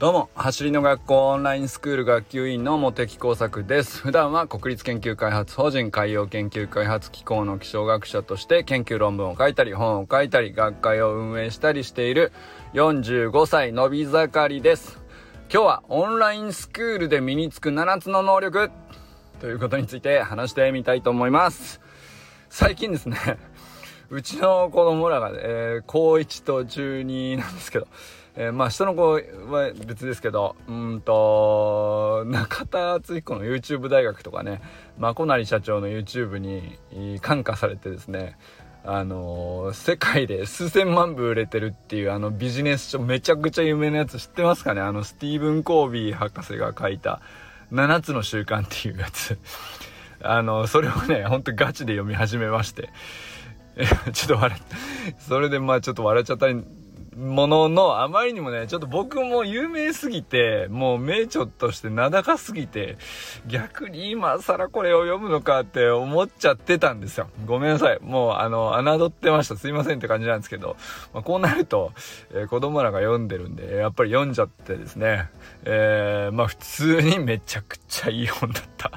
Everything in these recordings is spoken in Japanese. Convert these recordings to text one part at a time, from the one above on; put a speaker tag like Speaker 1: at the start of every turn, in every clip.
Speaker 1: どうも走りの学校オンラインスクール学級委員の茂木耕作です。普段は国立研究開発法人海洋研究開発機構の気象学者として研究論文を書いたり本を書いたり学会を運営したりしている45歳のび盛りです。今日はオンラインスクールで身につく7つの能力。ということについて話してみたいと思います。最近ですねうちの子供らが、えー、高1と中2なんですけどえー、まあ下の子は別ですけどうんと中田敦彦の YouTube 大学とかねまこなり社長の YouTube に感化されてですねあのー、世界で数千万部売れてるっていうあのビジネス書めちゃくちゃ有名なやつ知ってますかね？あのスティーブン・コービー博士が書いた7つの習慣っていうやつ。あのそれをねほんとガチで読み始めまして。ちょっと笑ってそれでまあちょっと笑っちゃったりものの、あまりにもね、ちょっと僕も有名すぎて、もう名著として名高すぎて、逆に今更これを読むのかって思っちゃってたんですよ。ごめんなさい。もう、あの、侮ってました。すいませんって感じなんですけど、まあ、こうなると、えー、子供らが読んでるんで、やっぱり読んじゃってですね、えー、まあ普通にめちゃくちゃいい本だった。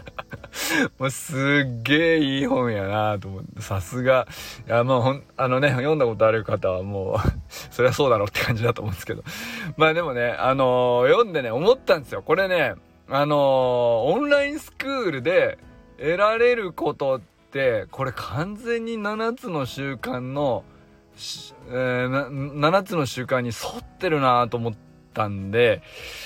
Speaker 1: もうすっげえいい本やなと思って、さすが。いや、もうほん、あのね、読んだことある方はもう そりゃそうだろうって感じだと思うんですけど。まあでもね、あのー、読んでね、思ったんですよ。これね、あのー、オンラインスクールで得られることって、これ完全に7つの習慣の、えー、7つの習慣に沿ってるなと思って、ったんで、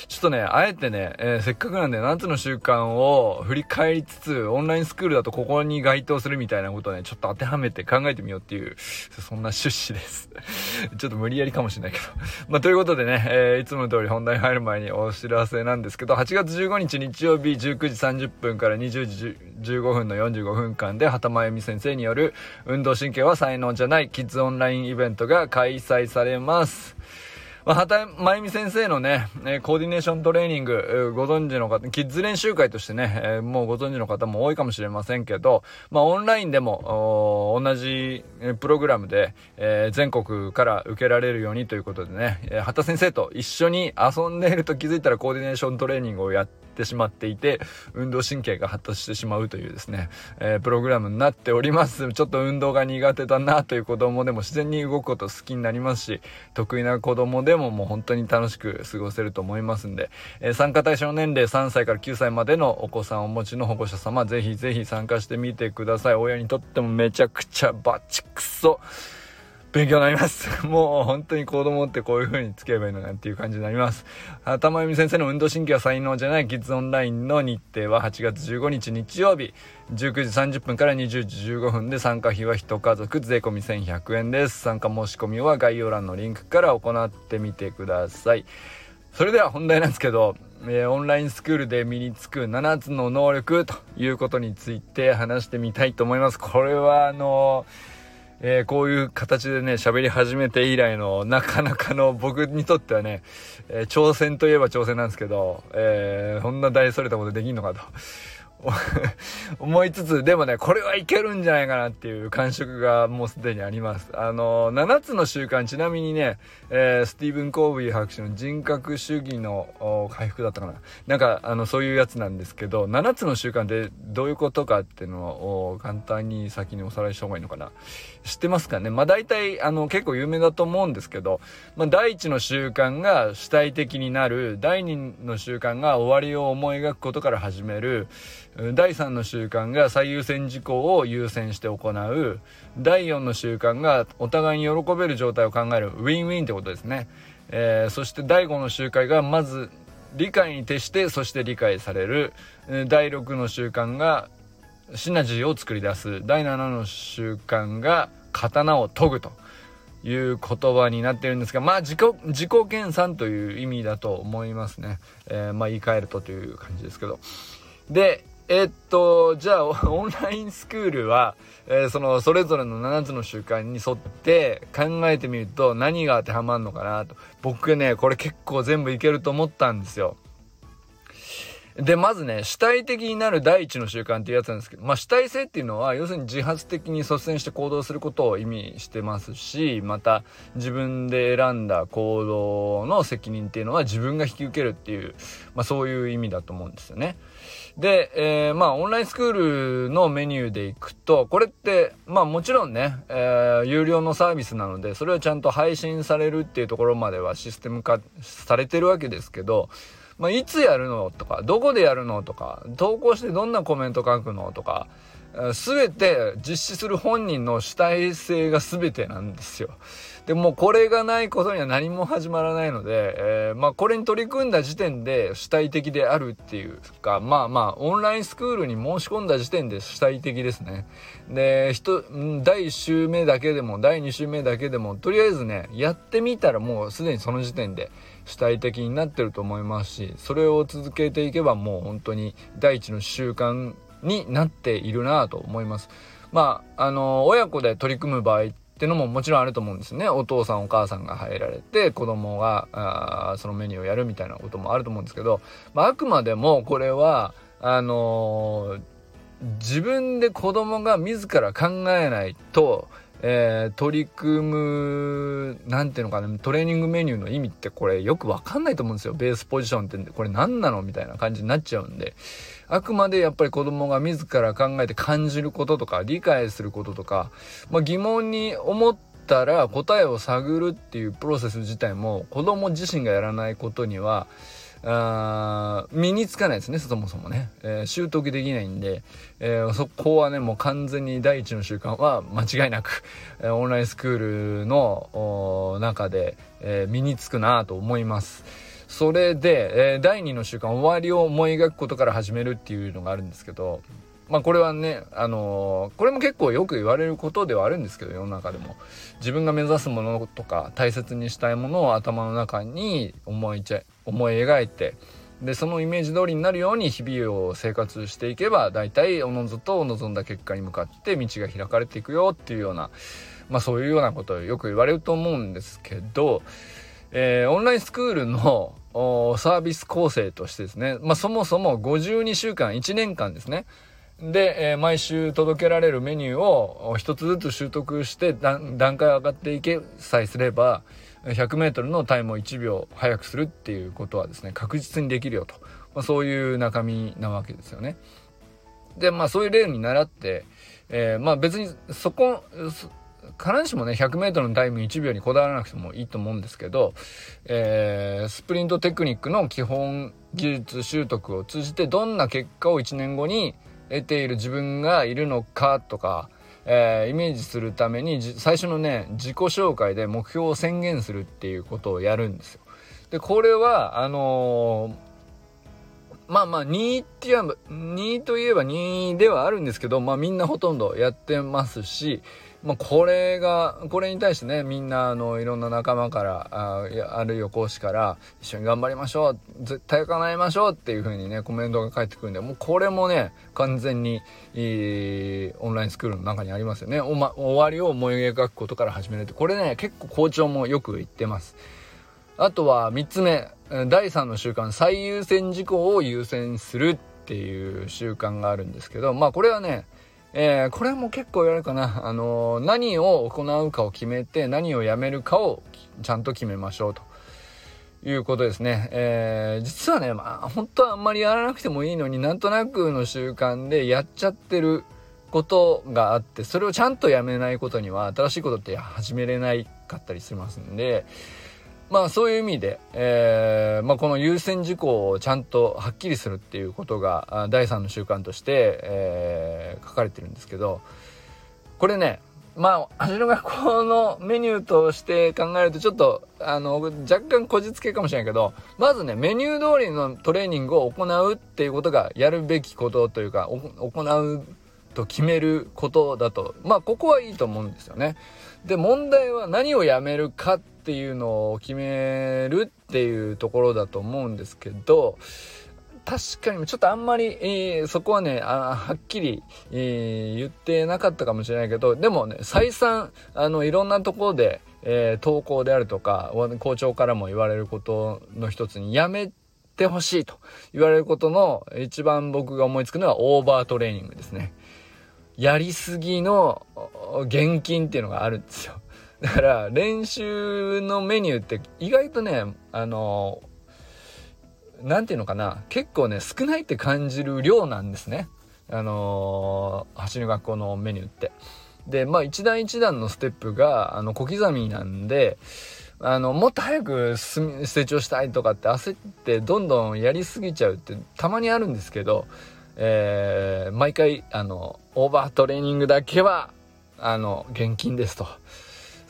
Speaker 1: ちょっとね、あえてね、えー、せっかくなんで7つの習慣を振り返りつつ、オンラインスクールだとここに該当するみたいなことをね、ちょっと当てはめて考えてみようっていう、そんな趣旨です。ちょっと無理やりかもしれないけど。まあ、ということでね、えー、いつもの通り本題入る前にお知らせなんですけど、8月15日日曜日19時30分から20時15分の45分間で、畑真由美先生による運動神経は才能じゃないキッズオンラインイベントが開催されます。まあ、畑真由美先生のね、えコーディネーショントレーニング、ご存知の方、キッズ練習会としてね、え、もうご存知の方も多いかもしれませんけど、まあ、オンラインでも、同じプログラムで、えー、全国から受けられるようにということでね、えー、畑先生と一緒に遊んでいると気づいたらコーディネーショントレーニングをやってってしまっていて、運動神経が発達してしまうというですね、えー、プログラムになっております。ちょっと運動が苦手だなという子供でも自然に動くこと好きになりますし、得意な子供でももう本当に楽しく過ごせると思いますんで、えー、参加対象年齢3歳から9歳までのお子さんをお持ちの保護者様、ぜひぜひ参加してみてください。親にとってもめちゃくちゃバチクソ。勉強になります。もう本当に子供ってこういう風につければいいのかなっていう感じになります。頭読み先生の運動神経は才能じゃないキッズオンラインの日程は8月15日日曜日19時30分から20時15分で参加費は1家族税込1100円です。参加申し込みは概要欄のリンクから行ってみてください。それでは本題なんですけど、えー、オンラインスクールで身につく7つの能力ということについて話してみたいと思います。これはあのーえー、こういう形でね、喋り始めて以来の、なかなかの僕にとってはね、えー、挑戦といえば挑戦なんですけど、えー、そんな大それたことできんのかと。思いつつ、でもね、これはいけるんじゃないかなっていう感触がもうすでにあります。あの、7つの習慣、ちなみにね、えー、スティーブン・コービー博士の人格主義の回復だったかな。なんか、あの、そういうやつなんですけど、7つの習慣ってどういうことかっていうのを簡単に先におさらいした方がいいのかな。知ってますかねまあ大体、あの、結構有名だと思うんですけど、まあ第一の習慣が主体的になる、第二の習慣が終わりを思い描くことから始める、第3の習慣が最優先事項を優先して行う。第4の習慣がお互いに喜べる状態を考える。ウィンウィンってことですね、えー、そして第5の習慣がまず理解に徹してそして理解される。第6の習慣がシナジーを作り出す。第7の習慣が刀を研ぐと。いう言葉になってるんですがまあ自己自己研鑽という意味だと思いますね、えー、まあ言い換えるとという感じですけど。でえっと、じゃあ、オンラインスクールは、えー、その、それぞれの7つの習慣に沿って考えてみると何が当てはまるのかなと。僕ね、これ結構全部いけると思ったんですよ。で、まずね、主体的になる第一の習慣っていうやつなんですけど、まあ主体性っていうのは、要するに自発的に率先して行動することを意味してますし、また自分で選んだ行動の責任っていうのは自分が引き受けるっていう、まあそういう意味だと思うんですよね。で、えー、まあオンラインスクールのメニューで行くと、これって、まあもちろんね、えー、有料のサービスなので、それをちゃんと配信されるっていうところまではシステム化されてるわけですけど、まあ、いつやるのとか、どこでやるのとか、投稿してどんなコメント書くのとか、すべて実施する本人の主体性が全てなんですよ。でもこれがないことには何も始まらないので、えー、まあこれに取り組んだ時点で主体的であるっていうか、まあまあオンラインスクールに申し込んだ時点で主体的ですね。で、人、第1週目だけでも、第2週目だけでも、とりあえずね、やってみたらもうすでにその時点で主体的になってると思いますし、それを続けていけばもう本当に第一の習慣になっているなと思います。まあ、あの、親子で取り組む場合っていうのももちろんあると思うんですね。お父さんお母さんが入られて子供がそのメニューをやるみたいなこともあると思うんですけど、まあ、あくまでもこれはあのー、自分で子供が自ら考えないと、えー、取り組む、なんていうのかな、トレーニングメニューの意味ってこれよくわかんないと思うんですよ。ベースポジションってこれ何なのみたいな感じになっちゃうんで。あくまでやっぱり子供が自ら考えて感じることとか理解することとか、まあ、疑問に思ったら答えを探るっていうプロセス自体も子供自身がやらないことにはあ身につかないですねそもそもね、えー、習得できないんで、えー、そこはねもう完全に第一の習慣は間違いなく、えー、オンラインスクールの中で、え身につくなと思います。それで、えー、第2の習慣終わりを思い描くことから始めるっていうのがあるんですけどまあこれはね、あのー、これも結構よく言われることではあるんですけど世の中でも。自分が目指すものとか大切にしたいものを頭の中に思いちゃ思い描いてでそのイメージ通りになるように日々を生活していけば大体おのずと望んだ結果に向かって道が開かれていくよっていうようなまあそういうようなことをよく言われると思うんですけどえー、オンラインスクールのサービス構成としてですね、まあ、そもそも52週間、1年間ですね。で、えー、毎週届けられるメニューを一つずつ習得して段階上がっていけさえすれば、100メートルのタイムを1秒早くするっていうことはですね、確実にできるよと。まあ、そういう中身なわけですよね。で、まあそういう例に倣って、えー、まあ別にそこ、必ずしもね 100m のタイム1秒にこだわらなくてもいいと思うんですけど、えー、スプリントテクニックの基本技術習得を通じてどんな結果を1年後に得ている自分がいるのかとか、えー、イメージするために最初のね自己紹介で目標を宣言するっていうことをやるんですよ。でこれはあのーまあまあ2って言えば2といえば2ではあるんですけどまあみんなほとんどやってますしまあ、これがこれに対してねみんなあのいろんな仲間からああるいは講師から一緒に頑張りましょう絶対叶えましょうっていう風にねコメントが返ってくるんでもうこれもね完全にいいオンラインスクールの中にありますよね。お、ま、終わりを思い描くことから始めるってこれね結構校長もよく言ってます。あとは3つ目。第3の習慣最優先事項を優先するっていう習慣があるんですけどまあこれはねえー、これも結構言われるかな。あのー、何を行うかを決めて、何をやめるかをちゃんと決めましょうと。いうことですね。えー、実はね、まあ、本当はあんまりやらなくてもいいのになんとなくの習慣でやっちゃってることがあって、それをちゃんとやめないことには、新しいことって始めれないかったりしますんで、まあそういう意味で、えー、まあ、この優先事項をちゃんとはっきりするっていうことが第3の習慣として、えー、書かれてるんですけどこれねまあ味の学校のメニューとして考えるとちょっとあの若干こじつけかもしれないけどまずねメニュー通りのトレーニングを行うっていうことがやるべきことというか行うと決めることだとまあここはいいと思うんですよね。で問題は何をやめるかってっていうのを決めるっていうところだと思うんですけど、確かにちょっとあんまり、えー、そこはねあはっきり、えー、言ってなかったかもしれないけどでもね再三あのいろんなところで、えー、投稿であるとか校長からも言われることの一つにやめてほしいと言われることの一番僕が思いつくのはオーバートレーニングですね。やりすぎの現金っていうのがあるんですよ。だから練習のメニューって意外とね、あの、なんていうのかな、結構ね、少ないって感じる量なんですね。あの走る学校のメニューって。で、まあ一段一段のステップが、あの、小刻みなんで、あの、もっと早く成長したいとかって焦ってどんどんやりすぎちゃうってたまにあるんですけど、えー、毎回、あの、オーバートレーニングだけは、あの、現金ですと。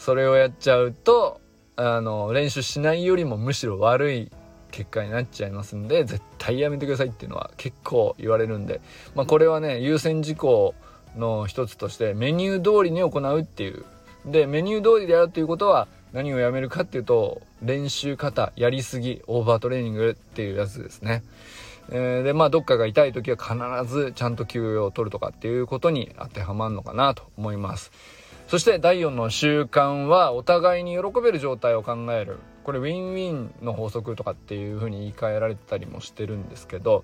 Speaker 1: それをやっちゃうと、あの、練習しないよりもむしろ悪い結果になっちゃいますんで、絶対やめてくださいっていうのは結構言われるんで、まあこれはね、優先事項の一つとしてメニュー通りに行うっていう。で、メニュー通りでやるっていうことは何をやめるかっていうと、練習型、やりすぎ、オーバートレーニングっていうやつですね。えー、で、まあ、どっかが痛い時は必ずちゃんと休養を取るとかっていうことに当てはまるのかなと思います。そして第4の習慣はお互いに喜べる状態を考える。これウィンウィンの法則とかっていうふうに言い換えられたりもしてるんですけど、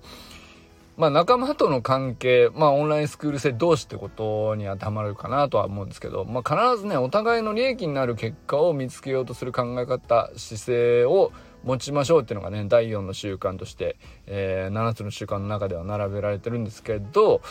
Speaker 1: まあ仲間との関係、まあオンラインスクール生同士ってことに当てはまるかなとは思うんですけど、まあ必ずね、お互いの利益になる結果を見つけようとする考え方、姿勢を持ちましょうっていうのがね、第4の習慣として、えー、7つの習慣の中では並べられてるんですけど、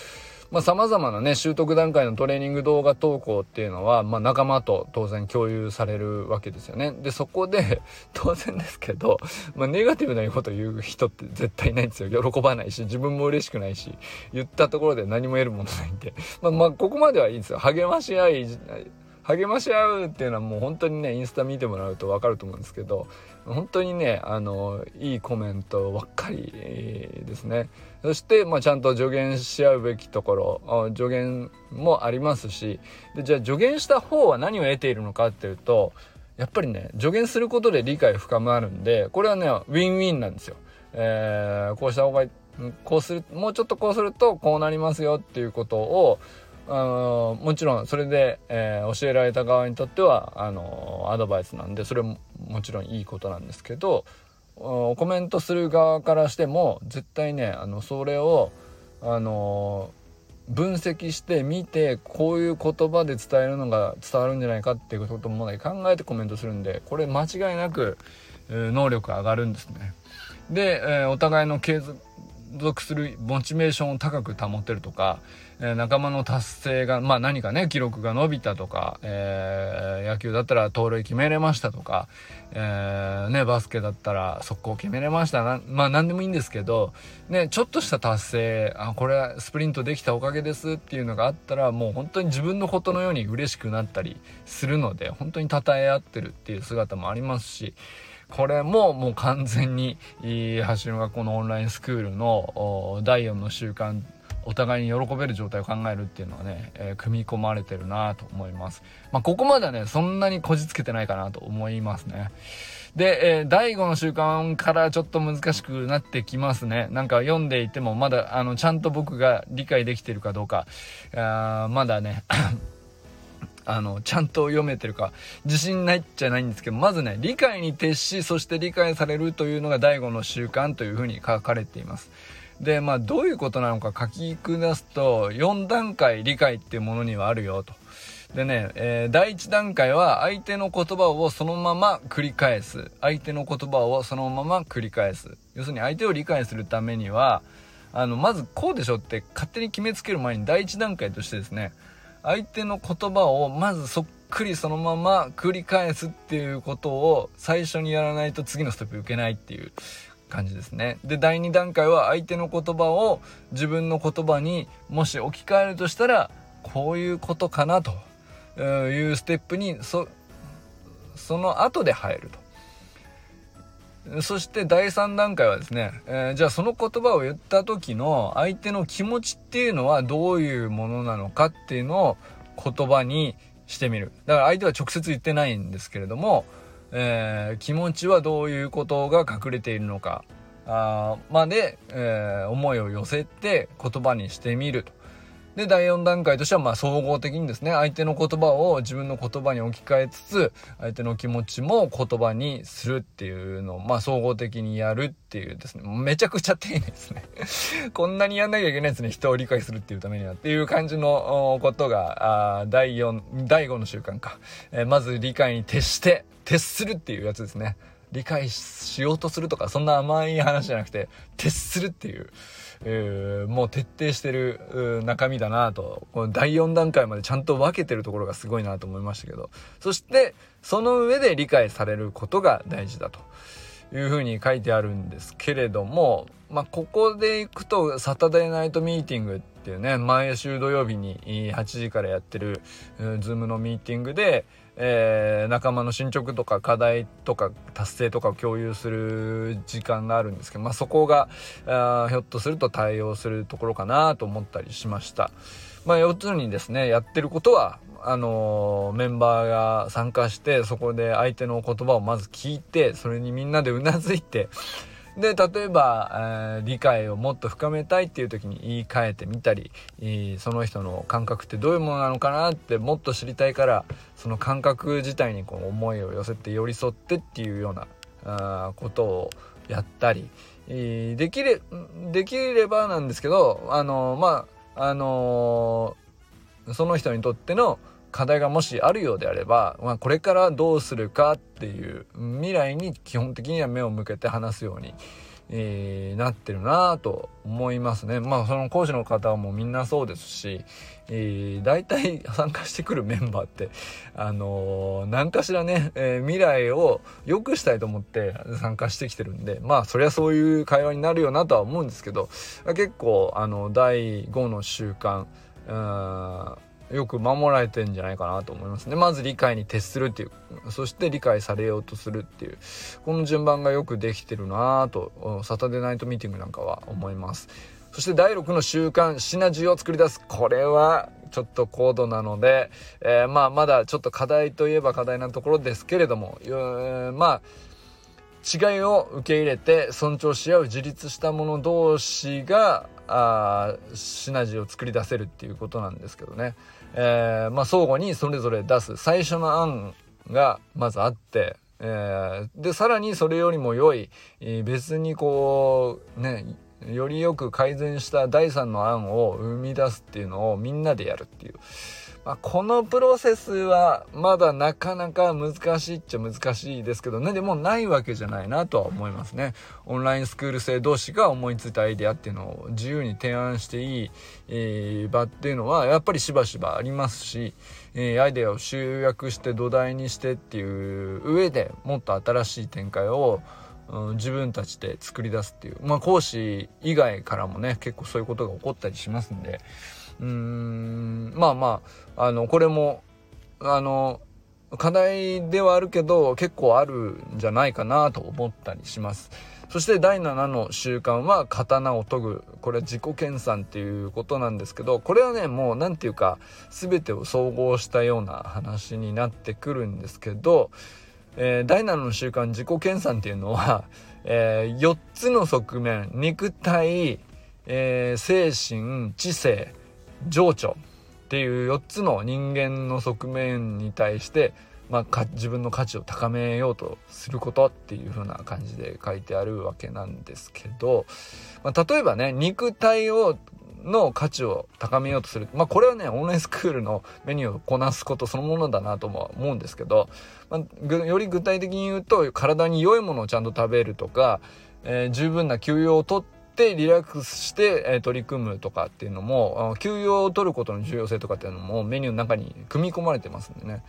Speaker 1: まあ、様々なね、習得段階のトレーニング動画投稿っていうのは、まあ、仲間と当然共有されるわけですよね。で、そこで、当然ですけど、まあ、ネガティブなこと言う人って絶対いないんですよ。喜ばないし、自分も嬉しくないし、言ったところで何も得るものないんで。まあ、まあ、ここまではいいんですよ。励まし合い、励まし合うっていうのはもう本当にね、インスタ見てもらうとわかると思うんですけど、本当にね、あの、いいコメントばっかりですね。そして、まあ、ちゃんと助言し合うべきところ、助言もありますし、で、じゃあ助言した方は何を得ているのかっていうと、やっぱりね、助言することで理解深まるんで、これはね、ウィンウィンなんですよ。えー、こうした方が、こうする、もうちょっとこうするとこうなりますよっていうことを、あのもちろんそれで、えー、教えられた側にとってはあのアドバイスなんでそれももちろんいいことなんですけどコメントする側からしても絶対ねあのそれをあの分析して見てこういう言葉で伝えるのが伝わるんじゃないかっていうこともね考えてコメントするんでこれ間違いなく能力上がるんですね。で、え、お互いの継続属するモチベーションを高く保てるとか、え仲間の達成が、まあ何かね、記録が伸びたとか、えー、野球だったら盗塁決めれましたとか、えー、ね、バスケだったら速攻決めれましたな。まあ何でもいいんですけど、ね、ちょっとした達成、あ、これはスプリントできたおかげですっていうのがあったら、もう本当に自分のことのように嬉しくなったりするので、本当に称え合ってるっていう姿もありますし、これももう完全に、橋の学校のオンラインスクールの第4の習慣お互いに喜べる状態を考えるっていうのはね、えー、組み込まれてるなと思います。まあ、ここまではね、そんなにこじつけてないかなと思いますね。で、えー、第5の習慣からちょっと難しくなってきますね。なんか読んでいてもまだ、あの、ちゃんと僕が理解できてるかどうか、あまだね あの、ちゃんと読めてるか、自信ないっちゃないんですけど、まずね、理解に徹し、そして理解されるというのが第5の習慣というふうに書かれています。で、まあ、どういうことなのか書き下すと、4段階理解っていうものにはあるよと。でね、えー、第1段階は相手の言葉をそのまま繰り返す。相手の言葉をそのまま繰り返す。要するに相手を理解するためには、あの、まずこうでしょって勝手に決めつける前に第1段階としてですね、相手の言葉をまずそっくりそのまま繰り返すっていうことを最初にやらないと次のステップ受けないっていう感じですね。で、第2段階は相手の言葉を自分の言葉にもし置き換えるとしたら、こういうことかなというステップに、そ、その後で入ると。そして第3段階はですね、えー、じゃあその言葉を言った時の相手の気持ちっていうのはどういうものなのかっていうのを言葉にしてみる。だから相手は直接言ってないんですけれども、えー、気持ちはどういうことが隠れているのかあまで、えー、思いを寄せて言葉にしてみるとで、第4段階としては、まあ、総合的にですね、相手の言葉を自分の言葉に置き換えつつ、相手の気持ちも言葉にするっていうのを、まあ、総合的にやるっていうですね、めちゃくちゃ丁寧ですね。こんなにやんなきゃいけないですね、人を理解するっていうためにはっていう感じのことが、あ第4、第5の習慣か。えー、まず理解に徹して、徹するっていうやつですね。理解しようとするとか、そんな甘い話じゃなくて、徹するっていう。もう徹底してる中身だなと、この第4段階までちゃんと分けてるところがすごいなと思いましたけど、そして、その上で理解されることが大事だと。いうふうに書いてあるんですけれども、まあ、ここでいくと、サタデーナイトミーティングっていうね、毎週土曜日に8時からやってる、ズームのミーティングで、えー、仲間の進捗とか課題とか達成とかを共有する時間があるんですけど、まあ、そこがあひょっとすると対応するところかなと思ったりしました。まあ、要するにですねやってることはあのー、メンバーが参加してそこで相手の言葉をまず聞いてそれにみんなでうなずいてで例えば、えー、理解をもっと深めたいっていう時に言い換えてみたり、えー、その人の感覚ってどういうものなのかなってもっと知りたいからその感覚自体にこう思いを寄せて寄り添ってっていうようなあことをやったり、えー、できれできればなんですけどあのまああのその人にとっての課題がもしあるようであれば、まあ、これからどうするかっていう未来に基本的には目を向けて話すように、えー、なってるなと思いますね。まあその講師の方もみんなそうですし、えー、大体参加してくるメンバーって、あのー、何かしらね、えー、未来を良くしたいと思って参加してきてるんで、まあそりゃそういう会話になるよなとは思うんですけど、結構あの第5の習慣、よく守られてんじゃないかなと思いますね。まず理解に徹するっていう、そして理解されようとするっていう、この順番がよくできてるなと、サタデーナイトミーティングなんかは思います。そして第6の習慣、シナジーを作り出す。これはちょっと高度なので、えー、まあまだちょっと課題といえば課題なところですけれども、えー、まあ、違いを受け入れて尊重し合う自立した者同士があシナジーを作り出せるっていうことなんですけどね。えー、まあ、相互にそれぞれ出す最初の案がまずあって、えー、でさらにそれよりも良い、別にこうねよりよく改善した第3の案を生み出すっていうのをみんなでやるっていう。まあ、このプロセスはまだなかなか難しいっちゃ難しいですけどね。でもないわけじゃないなとは思いますね。オンラインスクール生同士が思いついたアイデアっていうのを自由に提案していい、えー、場っていうのはやっぱりしばしばありますし、えー、アイデアを集約して土台にしてっていう上でもっと新しい展開を、自分たちで作り出すっていうまあ講師以外からもね結構そういうことが起こったりしますんでうーんまあまああのこれもあの課題ではあるけど結構あるんじゃないかなと思ったりします。そして第7の習慣は刀を研ぐ。これは自己研鑽っていうことなんですけど、これはね、もう何て言うか全てを総合したような話になってくるんですけど、えー、第7の習慣自己研鑽っていうのは、えー、4つの側面、肉体、えー、精神、知性、情緒っていう4つの人間の側面に対して、まあ、自分の価値を高めようとすることっていう風な感じで書いてあるわけなんですけど、まあ、例えばね肉体をの価値を高めようとする。まあこれはね、オンラインスクールのメニューをこなすことそのものだなとも思うんですけど、まあ、より具体的に言うと、体に良いものをちゃんと食べるとか、えー、十分な休養をとってリラックスして、え、取り組むとかっていうのも、休養を取ることの重要性とかっていうのもメニューの中に組み込まれてますんでね。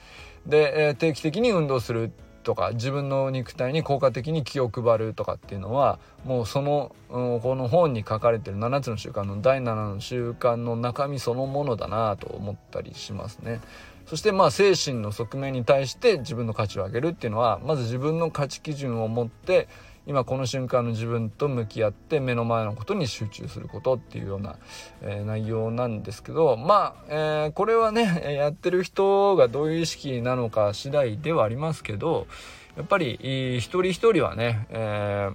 Speaker 1: で、え、定期的に運動するとか自分の肉体に効果的に気を配るとかっていうのはもうその、うん、この本に書かれてる7つの習慣の第7の習慣の中身そのものだなと思ったりしますね。そしてまあ精神の側面に対して自分の価値を上げるっていうのはまず自分の価値基準を持って今この瞬間の自分と向き合って目の前のことに集中することっていうような、えー、内容なんですけどまあ、えー、これはねやってる人がどういう意識なのか次第ではありますけどやっぱり一人一人はね、え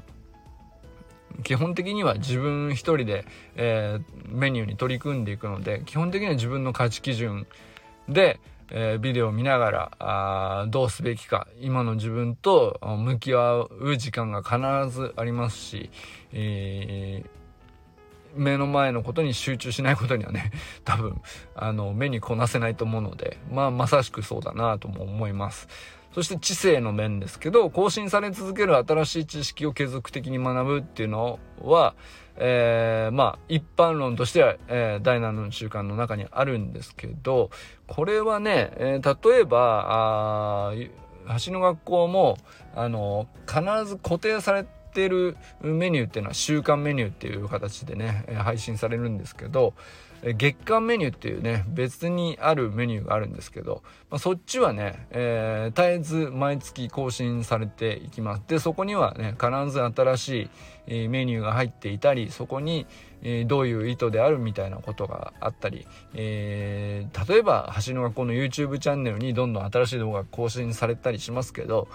Speaker 1: 基本的には自分一人で、えー、メニューに取り組んでいくので基本的には自分の価値基準で、えー、ビデオを見ながらあどうすべきか今の自分と向き合う時間が必ずありますし、えー目の前のことに集中しないことにはね 多分あの目にこなせないと思うのでまあまさしくそうだなとも思います。そして知性の面ですけど更新され続ける新しい知識を継続的に学ぶっていうのはえー、まあ一般論としては、えー、第7の習慣の中にあるんですけどこれはね、えー、例えばあ橋の学校もあの必ず固定されてるメニューっていうのは週間メニューっていう形でね配信されるんですけど月間メニューっていうね別にあるメニューがあるんですけど、まあ、そっちはね、えー、絶えず毎月更新されていきます。でそこにはね必ず新しいメニューが入っていたりそこにどういう意図であるみたいなことがあったり、えー、例えば橋の学校の YouTube チャンネルにどんどん新しい動画が更新されたりしますけど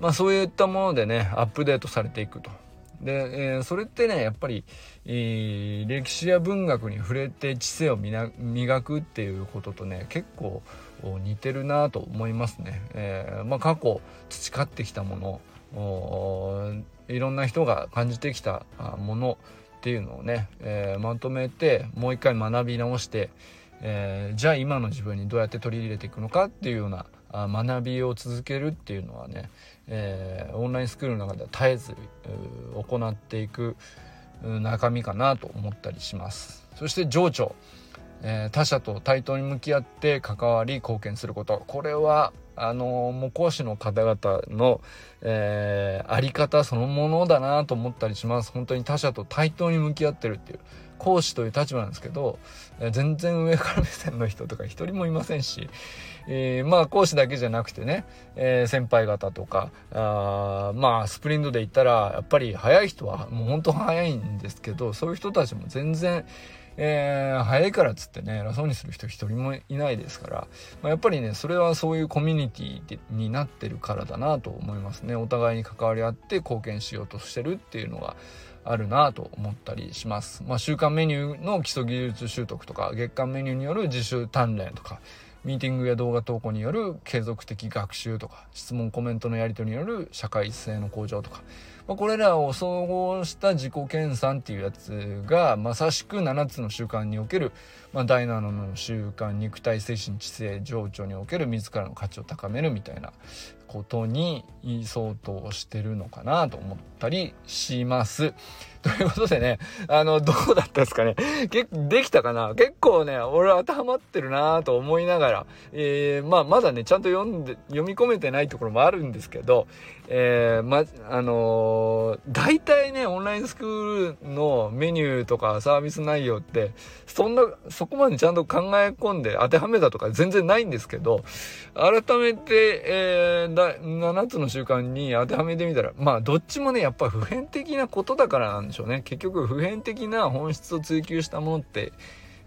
Speaker 1: まあそういったものでねアップデートされていくと。で、えー、それってねやっぱり、えー、歴史や文学に触れて知性を磨くっていうこととね結構似てるなと思いますね。えー、まあ、過去培ってきたものいろんな人が感じてきたものっていうのをね、えまとめてもう一回学び直して、えじゃあ今の自分にどうやって取り入れていくのかっていうような学びを続けるっていうのはね、えー、オンラインスクールの中では絶えず行っていく中身かなと思ったりします。そして情緒、えー、他者と対等に向き合って関わり貢献すること。これはあのもう講師の方々の、えー、あり方そのものだなと思ったりします。本当に他者と対等に向き合ってるっていう講師という立場なんですけど、えー、全然上から目線の人とか一人もいませんし、えー、まあ講師だけじゃなくてね、えー、先輩方とかあまあスプリントで言ったらやっぱり早い人はもう本当早いんですけどそういう人たちも全然えー、早いからっつってね偉そうにする人一人もいないですから、まあ、やっぱりねそれはそういうコミュニティになってるからだなと思いますねお互いに関わり合って貢献しようとしてるっていうのがあるなと思ったりします。まあ、週間メニューの基礎技術習得とか月間メニューによる自主鍛錬とかミーティングや動画投稿による継続的学習とか質問コメントのやり取りによる社会性の向上とか、まあ、これらを総合した自己研鑽っていうやつがまさしく7つの習慣における、まあ、第7の習慣肉体精神知性情緒における自らの価値を高めるみたいなことに相当してるのかなと思ったりします。ということでね、あの、どうだったですかね。結できたかな結構ね、俺当てはまってるなと思いながら、えー、まあ、まだね、ちゃんと読んで、読み込めてないところもあるんですけど、えー、ま、あのー、大体ね、オンラインスクールのメニューとかサービス内容って、そんな、そこまでちゃんと考え込んで当てはめたとか全然ないんですけど、改めて、えー、7つの習慣に当てはめてみたら、まあ、どっちもね、やっぱ普遍的なことだからなんでしょうね。結局、普遍的な本質を追求したものって、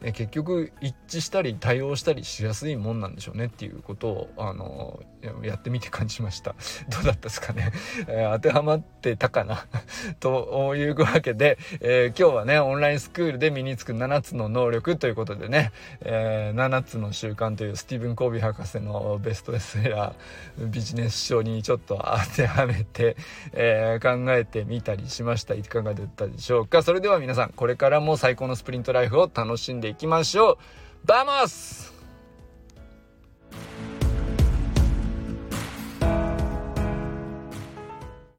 Speaker 1: え結局一致したり対応したりしやすいもんなんでしょうねっていうことをあのやってみて感じました。どうだったですかね、えー、当てはまってたかな？というわけで、えー、今日はねオンラインスクールで身につく7つの能力ということでね、えー、7つの習慣というスティーブン・コービー博士のベストセラービジネス書にちょっと当てはめて、え考えてみたりしました。いかがだったでしょうか？それでは皆さんこれからも最高のスプリントライフを楽しんでいきましょう。バモス